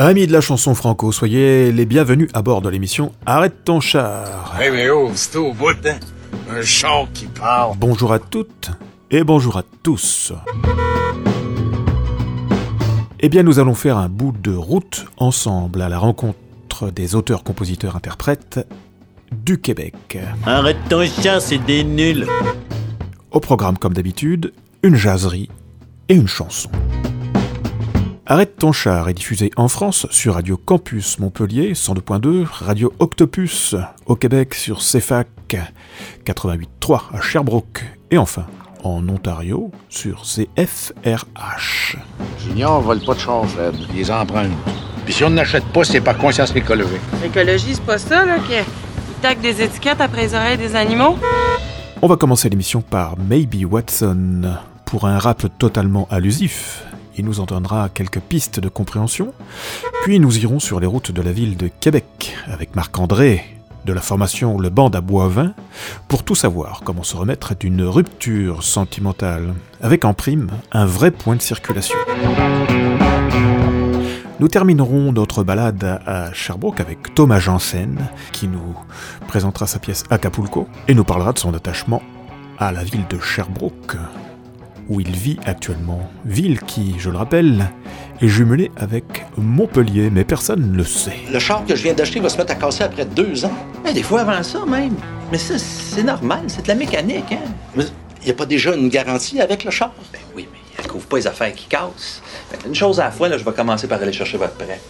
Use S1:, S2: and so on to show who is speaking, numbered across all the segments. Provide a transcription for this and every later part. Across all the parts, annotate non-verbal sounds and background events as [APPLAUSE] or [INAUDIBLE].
S1: Amis de la chanson franco, soyez les bienvenus à bord de l'émission Arrête ton char.
S2: Hey, mais oh, c'est au bout, hein? Un char qui parle.
S1: Bonjour à toutes et bonjour à tous. Eh bien, nous allons faire un bout de route ensemble à la rencontre des auteurs, compositeurs, interprètes du Québec.
S3: Arrête ton char, c'est des nuls.
S1: Au programme, comme d'habitude, une jaserie et une chanson. Arrête ton char est diffusé en France sur Radio Campus Montpellier 102.2, Radio Octopus au Québec sur CFAC 88.3 à Sherbrooke et enfin en Ontario sur CFRH.
S2: Junior vole pas de char, Fred. Il les emprunte. Puis si on n'achète pas, c'est par conscience écologique.
S4: L'écologie, c'est pas ça, là, qui tac des étiquettes après les oreilles des animaux?
S1: On va commencer l'émission par Maybe Watson pour un rap totalement allusif il nous en donnera quelques pistes de compréhension. Puis nous irons sur les routes de la ville de Québec avec Marc-André de la formation Le Band à Boisvin pour tout savoir comment se remettre d'une rupture sentimentale avec en prime un vrai point de circulation. Nous terminerons notre balade à Sherbrooke avec Thomas Janssen qui nous présentera sa pièce Acapulco et nous parlera de son attachement à la ville de Sherbrooke où il vit actuellement. Ville qui, je le rappelle, est jumelée avec Montpellier, mais personne ne le sait.
S5: Le char que je viens d'acheter va se mettre à casser après deux ans. Eh, des fois avant ça même. Mais ça, c'est normal, c'est de la mécanique. Hein? Il n'y a pas déjà une garantie avec le char? Ben oui, mais elle couvre pas les affaires qui cassent. Ben, une chose à la fois, là, je vais commencer par aller chercher votre prêt.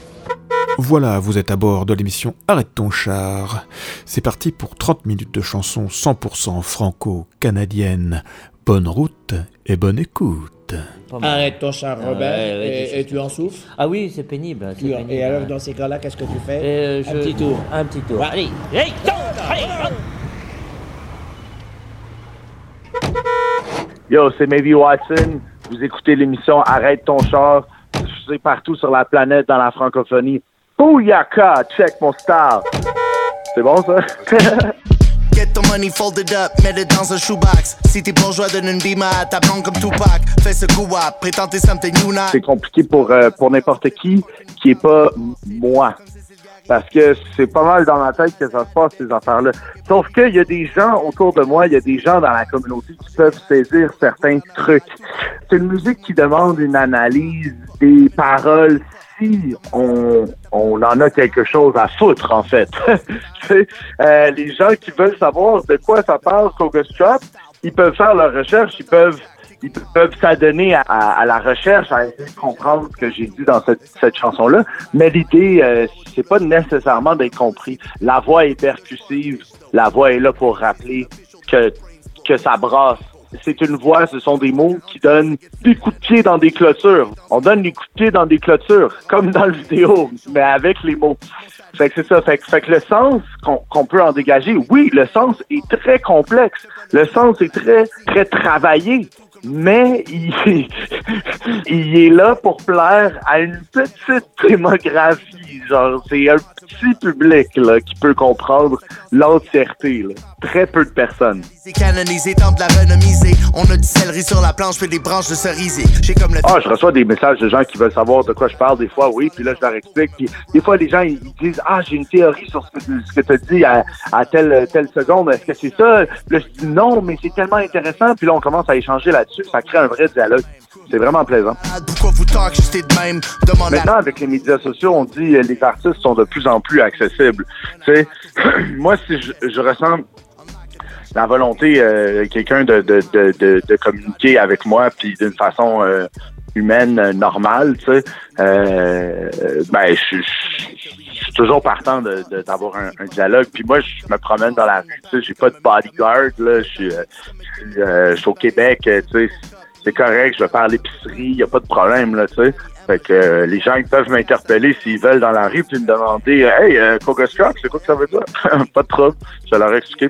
S1: Voilà, vous êtes à bord de l'émission Arrête ton char. C'est parti pour 30 minutes de chansons 100% franco-canadienne. Bonne route et bonne écoute.
S6: Arrête ton char, Robert, et, tu en souffres?
S7: Ah oui, c'est pénible,
S6: Et alors, dans ces cas-là, qu'est-ce que tu fais?
S7: Euh,
S6: Un petit tour.
S7: Un petit tour.
S6: allez,
S8: Yo, c'est Maybe Watson. Vous écoutez l'émission Arrête ton char. Je suis partout sur la planète dans la francophonie. Bouyaka, check mon star. C'est bon ça? [LAUGHS] Get the money folded up, mets le dans un shoebox. Si t'es bourgeois, donne une bima à ta blonde comme Tupac. Fais ce coup something now. C'est compliqué pour, euh, pour n'importe qui qui est pas moi. Parce que c'est pas mal dans ma tête que ça se passe, ces affaires-là. Sauf qu'il y a des gens autour de moi, il y a des gens dans la communauté qui peuvent saisir certains trucs. C'est une musique qui demande une analyse des paroles on, en a quelque chose à foutre, en fait. [LAUGHS] euh, les gens qui veulent savoir de quoi ça parle, Focus Trap, ils peuvent faire leur recherche, ils peuvent s'adonner à, la recherche, à essayer de comprendre ce que j'ai dit dans cette, chanson-là. Mais l'idée, euh, c'est pas nécessairement d'être compris. La voix est percussive, la voix est là pour rappeler que ça brasse c'est une voix, ce sont des mots qui donnent des coups de pied dans des clôtures. On donne des coups de pied dans des clôtures, comme dans le vidéo, mais avec les mots. Fait que c'est ça. Fait que, le sens qu'on peut en dégager, oui, le sens est très complexe. Le sens est très, très travaillé mais il, [LAUGHS] il est là pour plaire à une petite démographie. Genre, c'est un petit public là, qui peut comprendre l'entièreté. Très peu de personnes. Canonisé, de la renomiser. On a du céleri sur la planche, puis des branches de cerisier. J'ai comme le... Ah, je reçois des messages de gens qui veulent savoir de quoi je parle des fois, oui, puis là je leur explique. Puis des fois les gens ils disent ah j'ai une théorie sur ce que, tu as dit à, à telle telle seconde. Est-ce que c'est ça Là je dis non, mais c'est tellement intéressant. Puis là on commence à échanger là-dessus. Ça crée un vrai dialogue. C'est vraiment plaisant. Maintenant, avec les médias sociaux, on dit que les artistes sont de plus en plus accessibles. Tu sais, [CLEARS THROAT] moi, si je, je ressens la volonté euh, quelqu'un de, de, de, de, communiquer avec moi puis d'une façon euh, humaine euh, normale, tu sais, euh, ben je, suis toujours partant d'avoir un, un, dialogue. Puis moi, je me promène dans la rue, tu sais, j'ai pas de bodyguard, là, je suis, je suis au Québec, tu sais, c'est correct, je vais faire l'épicerie, y a pas de problème, là, tu sais. Fait que les gens ils peuvent m'interpeller s'ils veulent dans la rue puis me demander Hey, euh, c'est quoi que ça veut dire? [LAUGHS] pas de trouble. Je vais leur expliquer.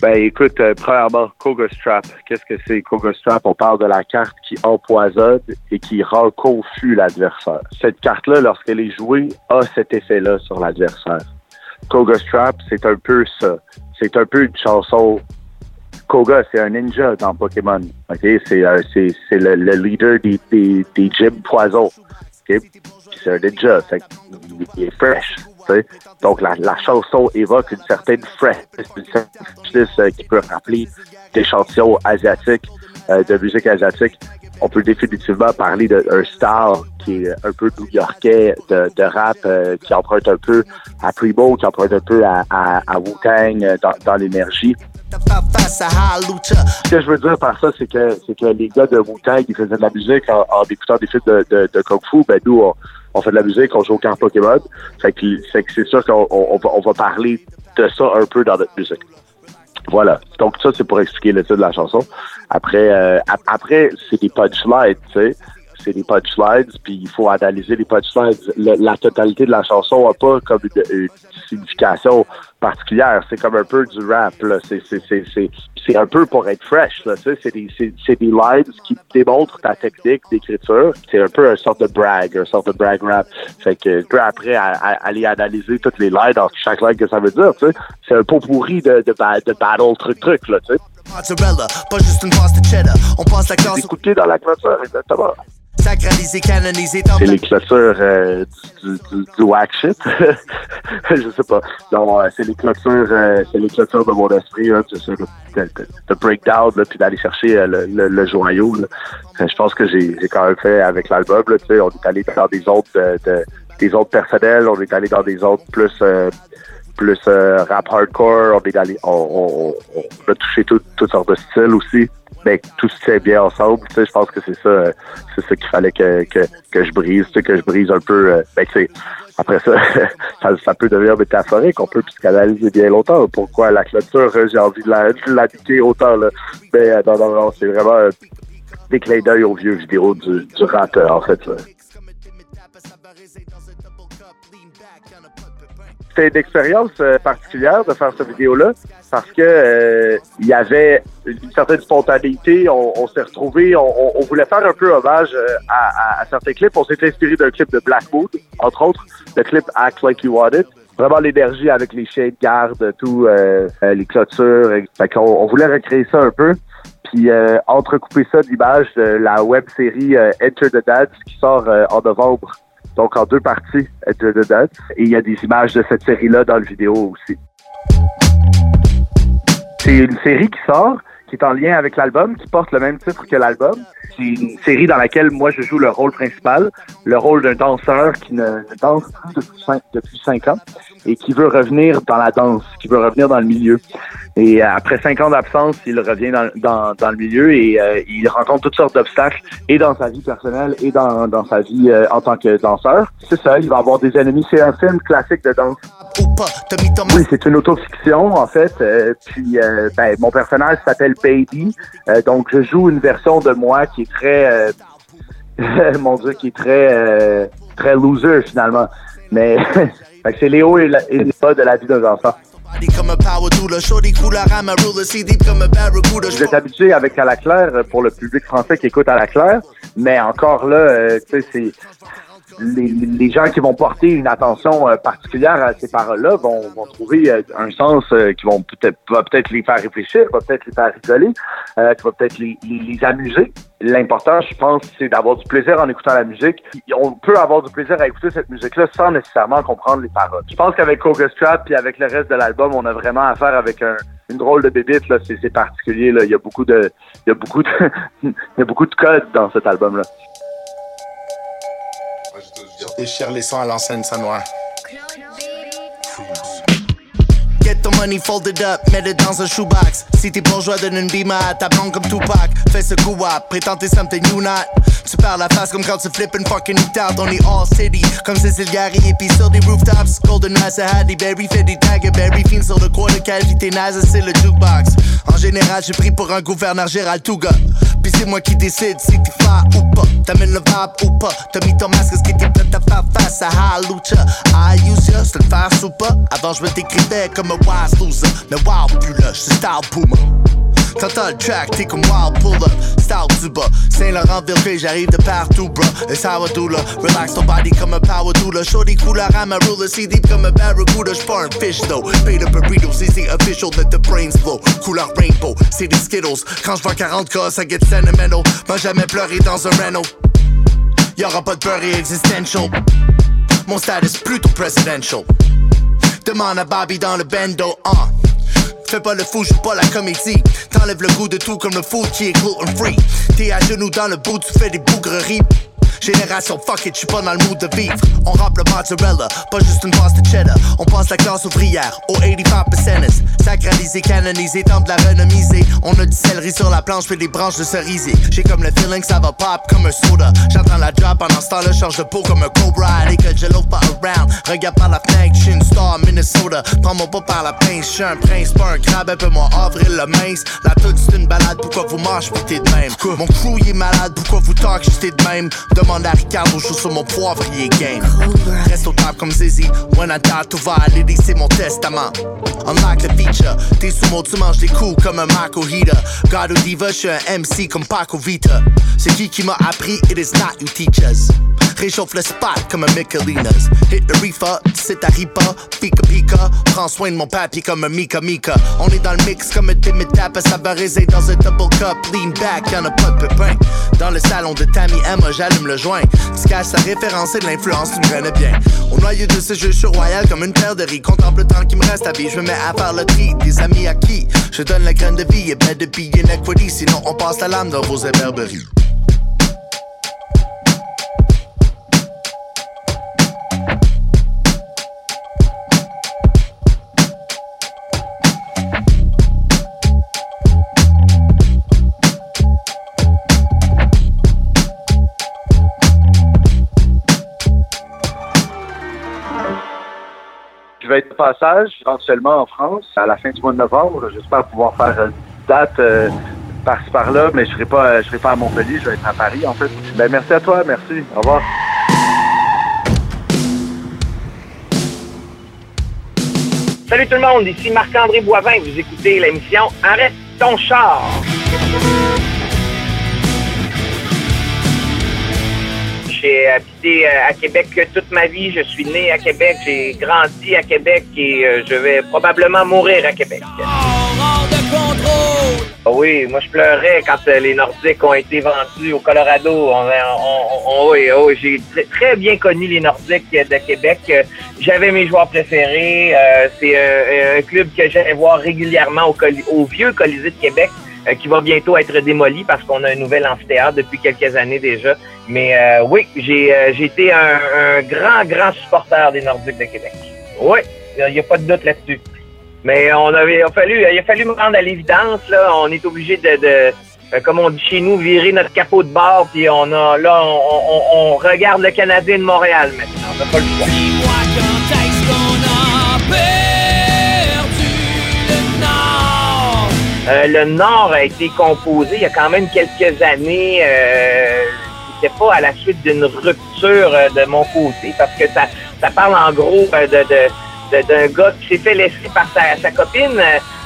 S8: Ben écoute, euh, premièrement, Koga Strap. Qu'est-ce que c'est Koga Strap? On parle de la carte qui empoisonne et qui rend confus l'adversaire. Cette carte-là, lorsqu'elle est jouée, a cet effet-là sur l'adversaire. Koga Strap, c'est un peu ça. C'est un peu une chanson Koga, c'est un ninja dans Pokémon. OK? C'est euh, le, le leader des, des, des poison. C'est un ninja. Il est fresh. Donc, la, chanson évoque une certaine freshness, une certaine freshness euh, qui peut rappeler d'échantillons asiatiques, euh, de musique asiatique. On peut définitivement parler d'un style qui est un peu new-yorkais de, de rap, euh, qui emprunte un peu à Primo, qui emprunte un peu à, Wu-Tang dans, l'énergie. Ce que je veux dire par ça, c'est que que les gars de Wu-Tang, ils faisaient de la musique en, écoutant des films de, de, de Kung Fu. Ben nous, on, on fait de la musique, on joue au camp Pokémon. Fait que, fait que c'est sûr qu'on on, on va, parler de ça un peu dans notre musique. Voilà. Donc ça, c'est pour expliquer le titre de la chanson. Après, euh, ap- après, c'est des punchlines, tu sais. C'est des punchlines, puis il faut analyser les punchlines. Le- la totalité de la chanson n'a pas comme une, une signification particulière. C'est comme un peu du rap, là. C'est, c'est, c'est, c'est, c'est un peu pour être fresh, c'est des, des lines qui démontrent ta technique d'écriture. C'est un peu un sorte de brag, un sorte de brag rap. Fait que, peu après, à, à- aller analyser toutes les lines, dans chaque line que ça veut dire. C'est un pot pourri de, de, de battle truc-truc, là, tu sais.
S7: Mozzarella, pas juste une passe de cheddar. On passe la classe
S8: Écouter dans la clôture, exactement. C'est les clôtures euh, du, du, du whack shit. [LAUGHS] je sais pas. Non, c'est les clôtures, euh, c'est les clôtures de mon esprit, hein, c'est ça, de, breakdown, là, puis d'aller chercher euh, le, le, le joyau. là. Je pense que j'ai j'ai quand même fait avec l'album, là, tu sais, on est allé dans des zones de, de- des zones personnelles, on est allé dans des zones plus plus euh, rap hardcore, on est allé, on, on, on- a touché tout- toutes sortes de styles aussi. Mais tout se tient bien ensemble, tu sais, je pense que c'est ça, euh, c'est ça qu'il fallait que, que, que je brise, tu sais, que je brise un peu, euh, ben, tu sais, après ça, [LAUGHS] ça, ça peut devenir métaphorique, on peut psychanalyser bien longtemps. Pourquoi la clôture, euh, j'ai envie de la, de la niquer autant, là. Mais non, non, non, c'est vraiment des clins d'œil aux vieux vidéos du, du rap, en fait. là. C'était une expérience euh, particulière de faire cette vidéo-là parce que euh, il y avait une certaine spontanéité. On, on s'est retrouvés, on, on- voulait faire un peu hommage euh, à, à- à certains clips. On s'est inspiré d'un clip de Black Mood, entre autres, le clip Act Like You Want It. Vraiment l'énergie avec les chiens de garde, tout, euh, euh, les clôtures. Fait qu'on on voulait recréer ça un peu. Puis euh, entrecouper ça d'images de la web série Enter the Dance qui sort en novembre. Donc en deux parties, Enter the Dance. Et il y a des images de cette série-là dans le vidéo aussi. C'est une série qui sort, qui est en lien avec l'album, qui porte le même titre que l'album. C'est une série dans laquelle moi je joue le rôle principal, le rôle d'un danseur qui ne, danse plus depuis cinq ans et qui veut revenir dans la danse, qui veut revenir dans le milieu. Et après cinq ans d'absence, il revient dans, dans, dans le milieu et euh, il rencontre toutes sortes d'obstacles et dans sa vie personnelle et dans, dans sa vie euh, en tant que danseur. C'est ça, il va avoir des ennemis. C'est un film classique de danse.
S7: pas,
S8: Oui, c'est une autofiction en fait. Euh, puis euh, ben, mon personnage s'appelle Baby. Euh, donc je joue une version de moi qui est très, euh, [LAUGHS] mon Dieu, qui est très, très loser finalement. Mais [LAUGHS] c'est Léo et, la, les bas de la vie d'un enfant. Vous êtes habitué avec à la claire euh, pour le public français qui écoute à la claire, mais encore là, euh, tu sais, c'est les, les gens qui vont porter une attention euh, particulière à ces paroles-là vont, vont trouver euh, un sens euh, qui vont peut-être va peut-être les faire réfléchir, va peut-être les faire rigoler, euh, qui va peut-être les, les, les amuser. L'important, je pense, c'est d'avoir du plaisir en écoutant la musique. On peut avoir du plaisir à écouter cette musique-là sans nécessairement comprendre les paroles. Je pense qu'avec Coga Strap puis avec le reste de l'album, on a vraiment affaire avec un, une drôle de bébite. Là, c'est, c'est particulier. Là. Il y a beaucoup de, il y a beaucoup de, [LAUGHS] il y a beaucoup de codes dans cet album-là.
S9: Déchire les sons à l'enseigne sanois.
S7: Get the money folded up, mets le dans un shoebox. Si t'es bourgeois, donne une bima à ta blonde comme Tupac. Fais ce coup up, prétends something you not. Tu perds la face comme quand tu flippes une fucking out. On est all city, comme Cécile Gary et puis sur des rooftops. Golden Eyes à Hattie Berry fait des Berry fin sur le coin de cavité naze, c'est le jukebox. En général, j'ai pris pour un gouverneur Gérald Touga. Puis c'est moi qui décide si t'es fort ou pas. T'amènes le vibe ou pas. T'as mis ton masque, est-ce que à faire face à Halucha? I use ya, c'est le faire ou pas? Avant, je me décrivais comme un wise loser. Mais wow, plus là, j'suis style boomer. T'entends le track, t'es comme wild pull up. Style du bas. Saint-Laurent, Ville, j'arrive de partout, bro. It's how I do là. Relax ton body comme un power doula. Shorty couleur à ma ruler. See deep comme un barracuda. J'pars un fish though. Paid up burrito, c'est official. Let the brains flow. Couleur rainbow, c'est des Skittles. Quand j'vois 40K, ça get sentimental. M'a jamais pleuré dans un Renault. Y'aura pas de existential. Mon status plutôt presidential. Demande à Bobby dans le bendo, uh. Fais pas le fou, joue pas la comédie. T'enlèves le goût de tout comme le food qui est gluten free. T'es à genoux dans le bout, tu fais des bougreries. Génération fuck it, j'suis pas dans le mood de vivre. On rappe le mozzarella, pas juste une passe de cheddar. On passe la classe ouvrière au 85%. Sacralisé, canonisé, temps de la renomiser. On a du céleri sur la planche, puis des branches de cerisier. J'ai comme le feeling que ça va pop comme un soda. J'entends la job pendant ce temps-là, change de peau comme un cobra. Allez que je pas around. Regarde par la fenêtre, j'suis une star Minnesota. Prends-moi pas par la pince, j'suis un prince, pas un crabe, un peu moins avril le mince. La toute c'est une balade, pourquoi vous marchez, pis t'es de même? Mon crew est malade, pourquoi vous talk, j'étais de même? À Ricardo, je sur mon poivrier game. Reste au top comme Zizi, when I die, tout va aller, c'est mon testament. Unlock the feature, t'es sous mon, tu manges des coups comme un Marco Heater. God ou Diva, j'suis un MC comme Paco Vita. C'est qui qui m'a appris, it is not you teachers. Réchauffe le spot comme un Michelinas. Hit the reefer, c'est ta ripa, pika pika. Prends soin de mon papier comme un Mika Mika. On est dans le mix comme un timid tap, savarisé dans un double cup. Lean back, y'en a pas de pépin. Dans le salon de Tammy Emma, j'allume le joint. Tu caches sa référence et l'influence, tu me connais bien. Au noyau de ce jeu, je suis royal comme une paire de riz. Contemple le temps qui me reste à vie, je me mets à faire le tri. Des amis à qui je donne la graine de vie et ben de billes equity. Sinon, on passe la lame dans vos héberberies.
S8: Passage éventuellement en France à la fin du mois de novembre. J'espère pouvoir faire une date euh, par-ci par-là, mais je serai pas serai pas à Montpellier, je vais être à Paris en fait. Ben merci à toi, merci. Au revoir.
S10: Salut tout le monde, ici Marc-André Boivin. Vous écoutez l'émission Arrête ton char. J'ai habité euh, à Québec toute ma vie. Je suis né à Québec. J'ai grandi à Québec et euh, je vais probablement mourir à Québec. Ah oui, moi je pleurais quand euh, les Nordiques ont été vendus au Colorado. On, oui, j'ai tr- très bien connu les Nordiques de Québec. J'avais mes joueurs préférés. C'est un, club que j'allais voir régulièrement au, au vieux Colisée de Québec, qui va bientôt être démoli parce qu'on a un nouvel amphithéâtre depuis quelques années déjà. Mais euh, oui, j'ai euh, été un, un grand, grand supporter des Nordiques de Québec. Oui, il n'y a pas de doute là-dessus. Mais on avait, il a fallu, il a fallu me rendre à l'évidence. Là, on est obligé de, de euh, comme on dit chez nous, virer notre capot de bord. Puis on a, là, on, on- on regarde le Canadien de Montréal maintenant. On n'a pas le choix. Euh, le Nord a été composé il y a quand même quelques années. Euh, C'était pas à la suite d'une rupture euh, de mon côté parce que ça, ça parle en gros euh, de, de- gars qui s'est fait laisser par sa, copine,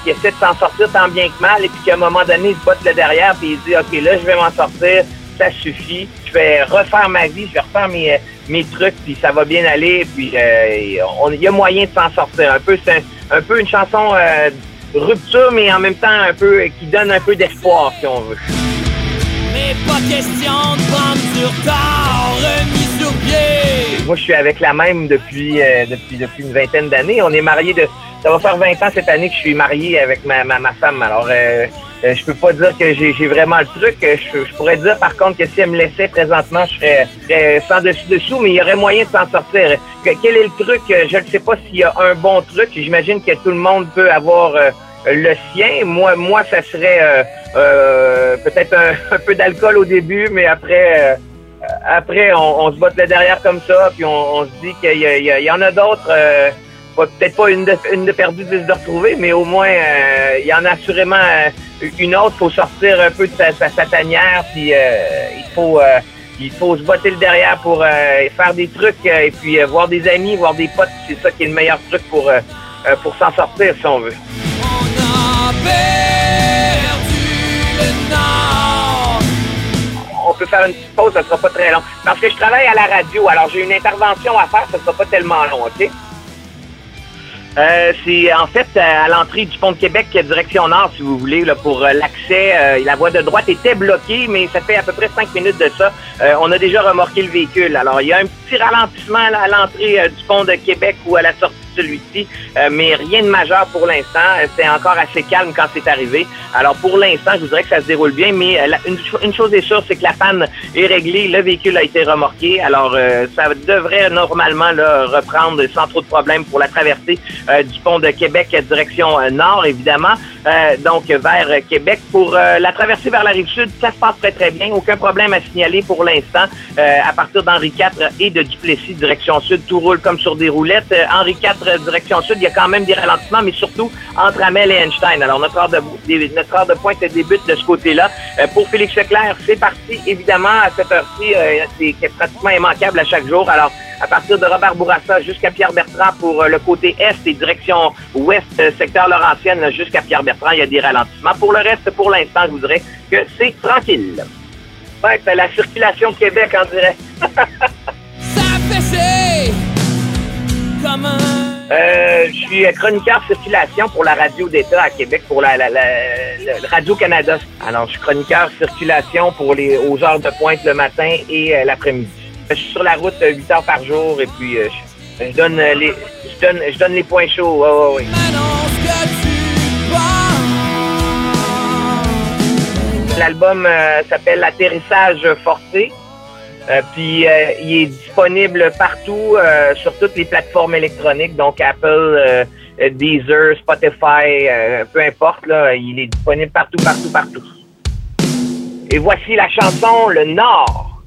S10: qui essaie de s'en sortir tant bien que mal, et puis qu'à un moment donné, il se botte le derrière, puis il dit OK, là, je vais m'en sortir, ça suffit, je vais refaire ma vie, je vais refaire mes, mes trucs, puis ça va bien aller, puis on- il y a moyen de s'en sortir. Un peu, c'est un, un peu une chanson euh, rupture, mais en même temps un peu qui donne un peu d'espoir, si on veut.
S11: Mais pas question de prendre du retard, remis sur pied.
S10: Moi, je suis avec la même depuis, euh, depuis, depuis une vingtaine d'années. On est mariés de. Ça va faire 20 ans cette année que je suis marié avec ma, ma, ma femme. Alors, euh, euh, je peux pas dire que j'ai vraiment le truc. Euh, Je, je pourrais dire, par contre, que si elle me laissait présentement, je serais, je serais sans dessus-dessous, mais il y aurait moyen de s'en sortir. Que- quel est le truc? Euh, Je ne sais pas s'il y a un bon truc. J'imagine que tout le monde peut avoir le sien. Moi, moi, ça serait euh, euh, peut-être un, [LAUGHS] peu d'alcool au début, mais après... après, on, on se botte le derrière comme ça, puis on, on se dit qu'il y, y y en a d'autres, peut-être pas une de, une de perdue, de retrouver mais au moins, euh, il y en a assurément euh, une autre. Il faut sortir un peu de sa, tanière, puis euh, il faut il faut se botter le derrière pour faire des trucs et puis voir des amis, voir des potes. C'est ça qui est le meilleur truc pour, pour s'en sortir si on veut.
S11: On a perdu le.
S10: On peut faire une petite pause, ça sera pas très long. Parce que je travaille à la radio, alors j'ai une intervention à faire, ça sera pas tellement long, OK? Euh, c'est en fait à l'entrée du pont de Québec, direction nord, si vous voulez, là, pour euh, l'accès. Euh, la voie de droite était bloquée, mais ça fait à peu près cinq minutes de ça. on a déjà remorqué le véhicule. Alors, il y a un petit ralentissement à l'entrée du pont de Québec ou à la sortie celui-ci, euh, mais rien de majeur pour l'instant. C'est encore assez calme quand c'est arrivé. Alors pour l'instant, je vous dirais que ça se déroule bien, mais euh, une, chose est sûre, c'est que la panne est réglée, le véhicule a été remorqué. Alors euh, ça devrait normalement là, reprendre sans trop de problèmes pour la traversée du pont de Québec direction nord, évidemment. donc vers Québec. Pour la traversée vers la rive sud, ça se passe très très bien. Aucun problème à signaler pour l'instant. à partir d'Henri IV et de Duplessis, direction sud, tout roule comme sur des roulettes. Henri IV direction sud, il y a quand même des ralentissements, mais surtout entre Amel et Einstein. Alors, notre heure de, notre heure de pointe débute de ce côté-là. Euh, pour Félix Leclerc, c'est parti, évidemment, à cette heure-ci, euh, c'est pratiquement immanquable à chaque jour. Alors, à partir de Robert Bourassa jusqu'à Pierre-Bertrand pour euh, le côté est et direction ouest, secteur Laurentienne jusqu'à Pierre-Bertrand, il y a des ralentissements. Pour le reste, pour l'instant, je vous dirais que c'est tranquille. Ouais, c'est la circulation Québec, on dirait. [LAUGHS] Ça fait comme un euh, je suis chroniqueur circulation pour la radio d'État à Québec, pour la, Radio-Canada. Alors, je suis chroniqueur circulation pour les aux heures de pointe le matin et euh, l'après-midi. Je suis sur la route 8 heures par jour et puis euh, je, donne les je donne, je donne les points chauds. Oh, L'album s'appelle Atterrissage forcé. Euh, puis euh, il est disponible partout euh, sur toutes les plateformes électroniques, donc Apple, Deezer, Spotify, peu importe, là, il est disponible partout, partout, partout. Et voici la chanson Le Nord.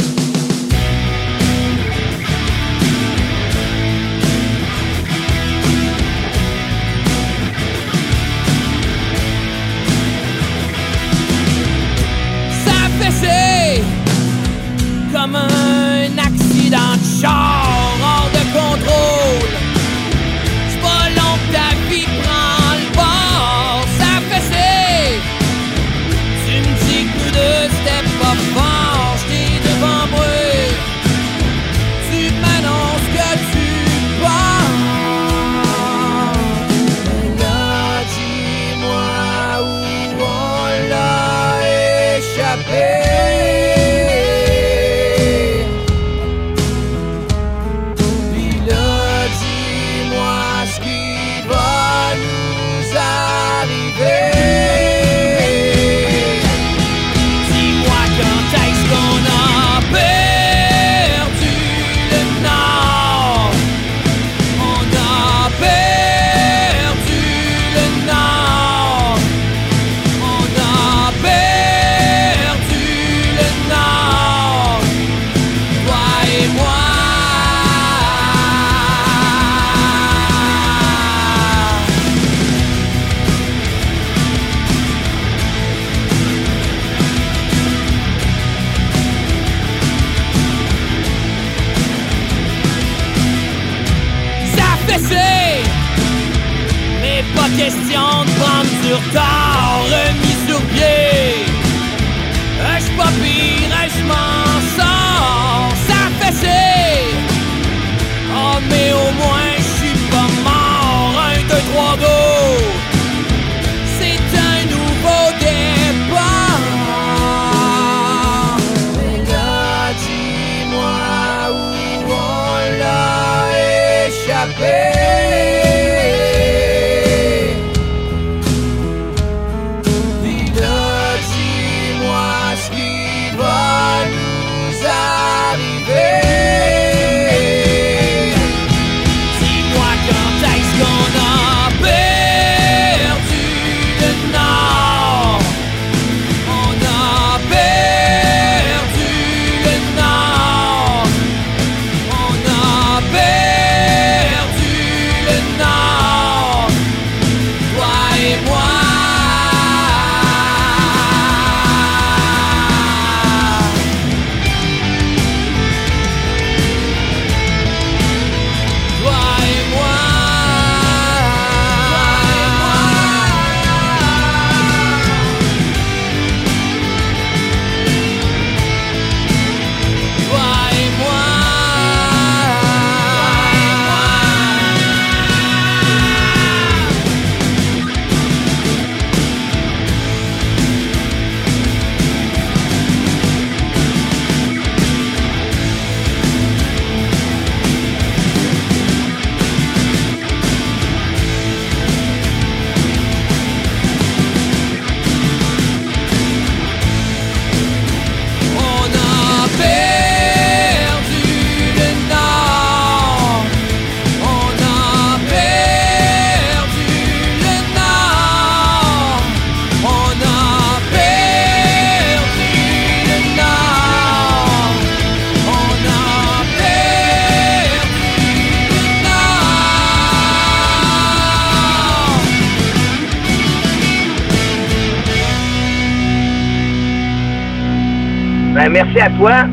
S10: Ben, merci à toi.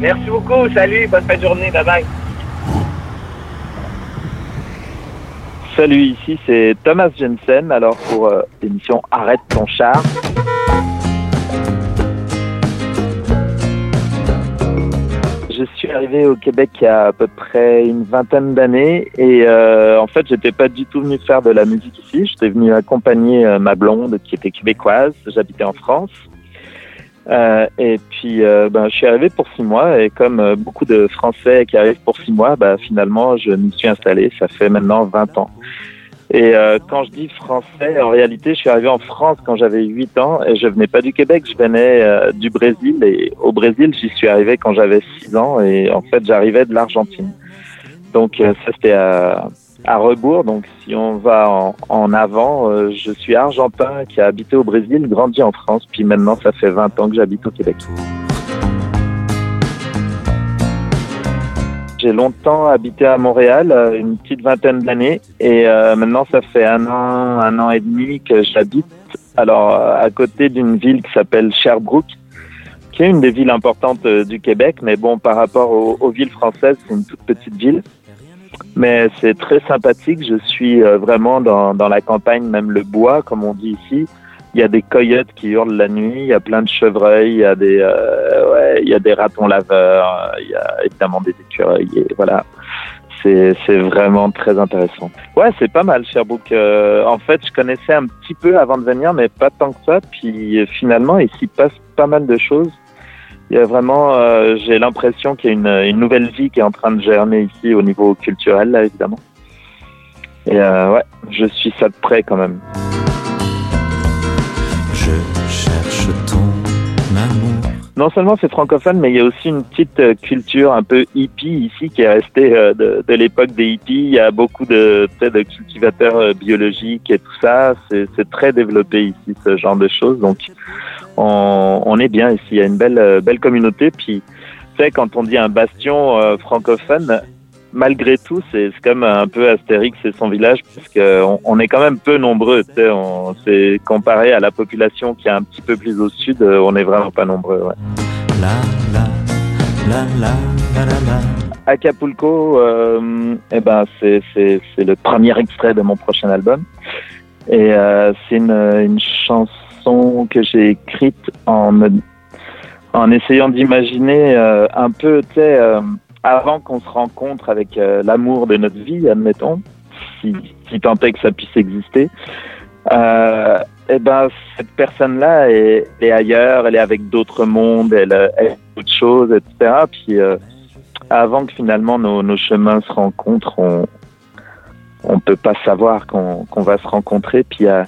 S10: Merci beaucoup. Salut. Bonne fin de journée. Bye bye.
S12: Salut, ici c'est Thomas Jensen, alors pour euh, l'émission Arrête ton char. Je suis arrivé au Québec il y a à peu près une vingtaine d'années et euh, en fait j'étais pas du tout venu faire de la musique ici, j'étais venu accompagner euh, ma blonde qui était québécoise, j'habitais en France. Euh, et puis, euh, ben, je suis arrivé pour six mois et comme euh, beaucoup de Français qui arrivent pour six mois, ben, finalement, je m'y suis installé. Ça fait maintenant 20 ans. Et euh, quand je dis français, en réalité, je suis arrivé en France quand j'avais 8 ans et je venais pas du Québec, je venais euh, du Brésil. Et au Brésil, j'y suis arrivé quand j'avais 6 ans et en fait, j'arrivais de l'Argentine. Donc, euh, ça, c'était à, à rebours. Donc, si on va en, en avant, euh, je suis argentin qui a habité au Brésil, grandi en France, puis maintenant, ça fait 20 ans que j'habite au Québec. J'ai longtemps habité à Montréal, euh, une petite vingtaine d'années, et euh, maintenant ça fait un an, un an et demi que j'habite. Alors à côté d'une ville qui s'appelle Sherbrooke, qui est une des villes importantes euh, du Québec, mais bon par rapport aux, aux villes françaises, c'est une toute petite ville. Mais c'est très sympathique. Je suis euh, vraiment dans, dans la campagne, même le bois, comme on dit ici. Il y a des coyotes qui hurlent la nuit, il y a plein de chevreuils, il y a des, euh, ouais, il y a des ratons laveurs, il y a évidemment des écureuils. Et voilà, c'est vraiment très intéressant. Ouais, c'est pas mal Sherbrooke. Euh, en fait, je connaissais un petit peu avant de venir, mais pas tant que ça. Puis euh, finalement, il s'y passe pas mal de choses. Il y a vraiment, euh, j'ai l'impression qu'il y a une, une nouvelle vie qui est en train de germer ici au niveau culturel, là, évidemment. Et euh, ouais, je suis ça de près quand même.
S13: Je cherche ton amour.
S12: Non seulement c'est francophone, mais il y a aussi une petite euh, culture un peu hippie ici qui est restée euh, de, de l'époque des hippies. Il y a beaucoup de, de cultivateurs euh, biologiques et tout ça. C'est c'est très développé ici, ce genre de choses. Donc, on, on est bien ici. Il y a une belle, euh, belle communauté. Puis, tu sais, quand on dit un bastion euh, francophone, malgré tout, c'est c'est comme un peu Astérix et son village, parce qu'on on est quand même peu nombreux. Tu sais, on- c'est comparé à la population qui est un petit peu plus au sud, euh, on est vraiment pas nombreux. Ouais.
S13: La la la.
S12: Acapulco, euh, eh ben c'est c'est c'est le premier extrait de mon prochain album et euh, c'est une une chanson que j'ai écrite en en essayant d'imaginer euh, un peu tu sais euh, avant qu'on se rencontre avec euh, l'amour de notre vie, admettons, si si tant est que ça puisse exister. Eh ben cette personne-là est, est ailleurs, elle est avec d'autres mondes, elle, elle est autre chose, etc. Puis avant que finalement nos, nos chemins se rencontrent, on on peut pas savoir qu'on qu'on va se rencontrer. Puis euh,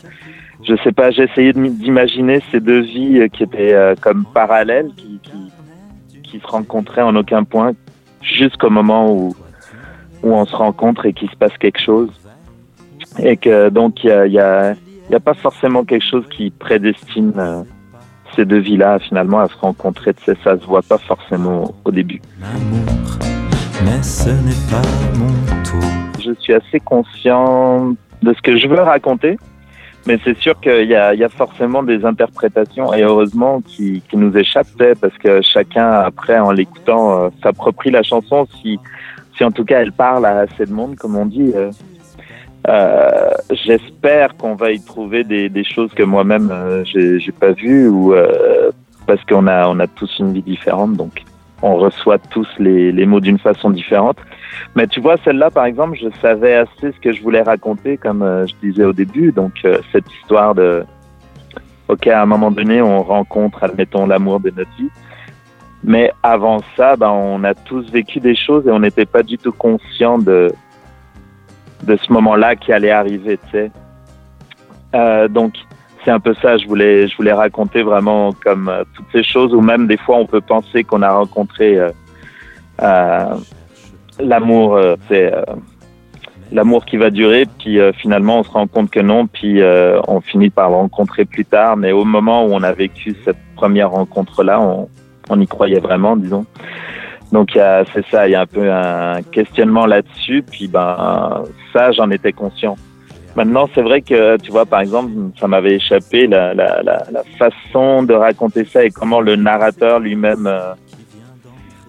S12: je sais pas, j'ai essayé d'imaginer ces deux vies qui étaient euh, comme parallèles, qui, qui qui se rencontraient en aucun point, jusqu'au moment où où on se rencontre et qu'il se passe quelque chose. Et que donc il y a, il y a il y a pas forcément quelque chose qui prédestine euh, ces deux vies-là finalement à se rencontrer. Tu sais, ça se voit pas forcément au début.
S13: Mais ce n'est pas mon tour.
S12: je suis assez conscient de ce que je veux raconter, mais c'est sûr qu'il y y a forcément des interprétations, et heureusement, qui, qui nous échappent, sais, parce que chacun, après, en l'écoutant, euh, s'approprie la chanson, si, si en tout cas elle parle à assez de monde, comme on dit. euh, euh, J'espère qu'on va y trouver des, des choses que moi-même euh, j'ai pas vues, ou parce qu'on a, on a tous une vie différente, donc on reçoit tous les, les mots d'une façon différente. Mais tu vois, celle-là, par exemple, je savais assez ce que je voulais raconter, comme euh, je disais au début. Donc, euh, cette histoire de, OK, à un moment donné, on rencontre, admettons, l'amour de notre vie. Mais avant ça, ben, on a tous vécu des choses et on n'était pas du tout conscient de, de ce moment-là qui allait arriver, tu sais. Euh, donc, c'est un peu ça, je voulais, je voulais raconter vraiment comme euh, toutes ces choses, ou même des fois, on peut penser qu'on a rencontré euh, euh, l'amour, c'est l'amour qui va durer, puis finalement on se rend compte que non, puis on finit par le rencontrer plus tard, mais au moment où on a vécu cette première rencontre-là, on, on y croyait vraiment, disons. Donc c'est ça, il y a un peu un questionnement là-dessus, puis ben ça j'en étais conscient. Maintenant, c'est vrai que, tu vois, par exemple, ça m'avait échappé la, la, la, la, façon de raconter ça et comment le narrateur lui-même, euh,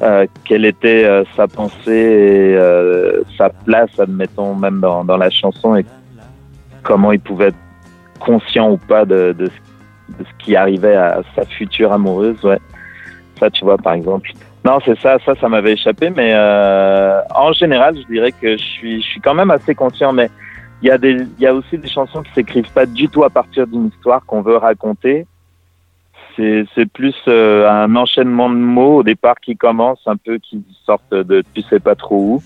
S12: euh, quelle était euh, sa pensée et euh, sa place, admettons, même dans, dans, la chanson et comment il pouvait être conscient ou pas de, de, ce qui arrivait à sa future amoureuse. Ouais. Ça, tu vois, par exemple. Non, c'est ça, ça, ça m'avait échappé, mais euh, en général, je dirais que je suis, je suis quand même assez conscient, mais il y a y a aussi des chansons qui s'écrivent pas du tout à partir d'une histoire qu'on veut raconter. C'est, c'est plus euh, un enchaînement de mots au départ qui commence un peu, qui sortent de tu sais pas trop où,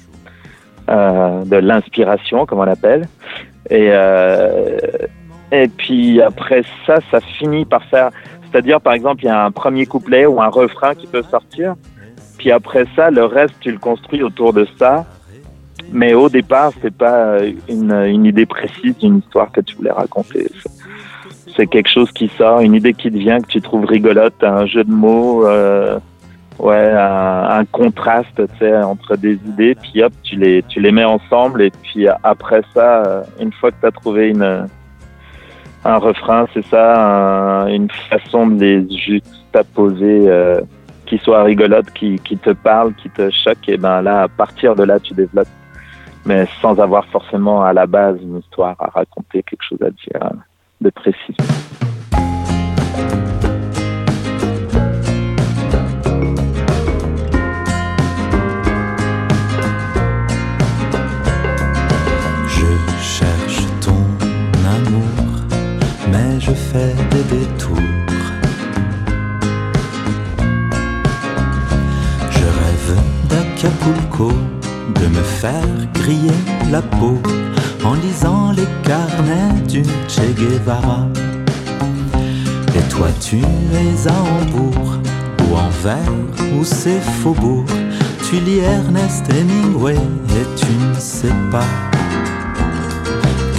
S12: euh, de l'inspiration, comme on l'appelle. Et, euh, et puis après ça, ça finit par faire, c'est-à-dire par exemple, il y a un premier couplet ou un refrain qui peut sortir. Puis après ça, le reste, tu le construis autour de ça. Mais au départ, c'est pas une, idée précise d'une histoire que tu voulais raconter. C'est quelque chose qui sort, une idée qui te vient, que tu trouves rigolote, un jeu de mots, euh, ouais, un, un contraste, entre des idées. Puis hop, tu les, tu les mets ensemble. Et puis après ça, une fois que tu as trouvé une, un refrain, c'est ça, un, une façon de les juxtaposer. Euh, qui soit rigolote, qui, qui te parle, qui te choque, et ben là, à partir de là, tu développes mais sans avoir forcément à la base une histoire à raconter, quelque chose à dire de précis.
S13: Je cherche ton amour, mais je fais des détours. Je rêve d'Acapulco me faire griller la peau en lisant les carnets du Che Guevara. Et toi tu es à Hambourg ou Anvers ou ces faubourgs. Tu lis Ernest Hemingway et tu ne sais pas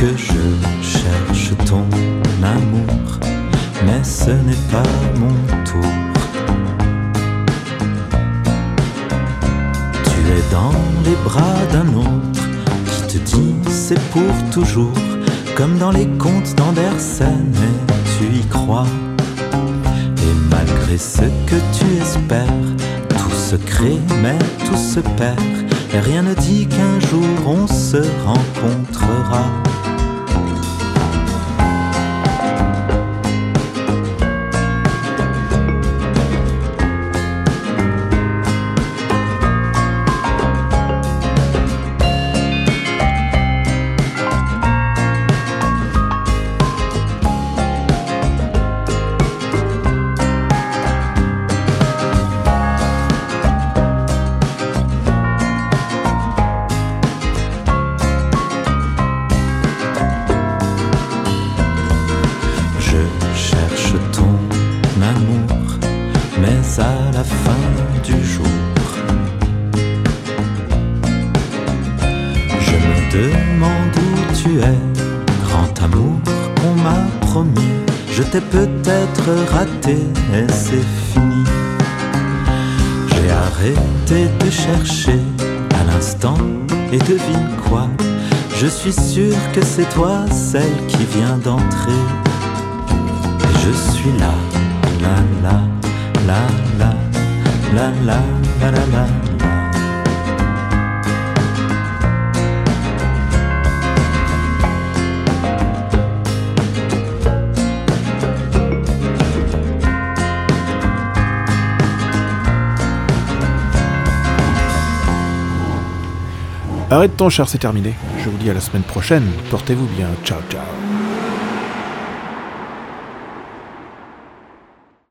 S13: que je cherche ton amour, mais ce n'est pas mon tour. Dans les bras d'un autre qui te dit c'est pour toujours, comme dans les contes d'Andersen, tu y crois. Et malgré ce que tu espères, tout se crée mais tout se perd, et rien ne dit qu'un jour on se rencontrera. Raté et c'est fini. J'ai arrêté de chercher à l'instant et devine quoi Je suis sûr que c'est toi celle qui vient d'entrer. Et je suis là, la la la la la la la la la.
S1: Arrête ton char, c'est terminé. Je vous dis à la semaine prochaine. Portez-vous bien. Ciao, ciao.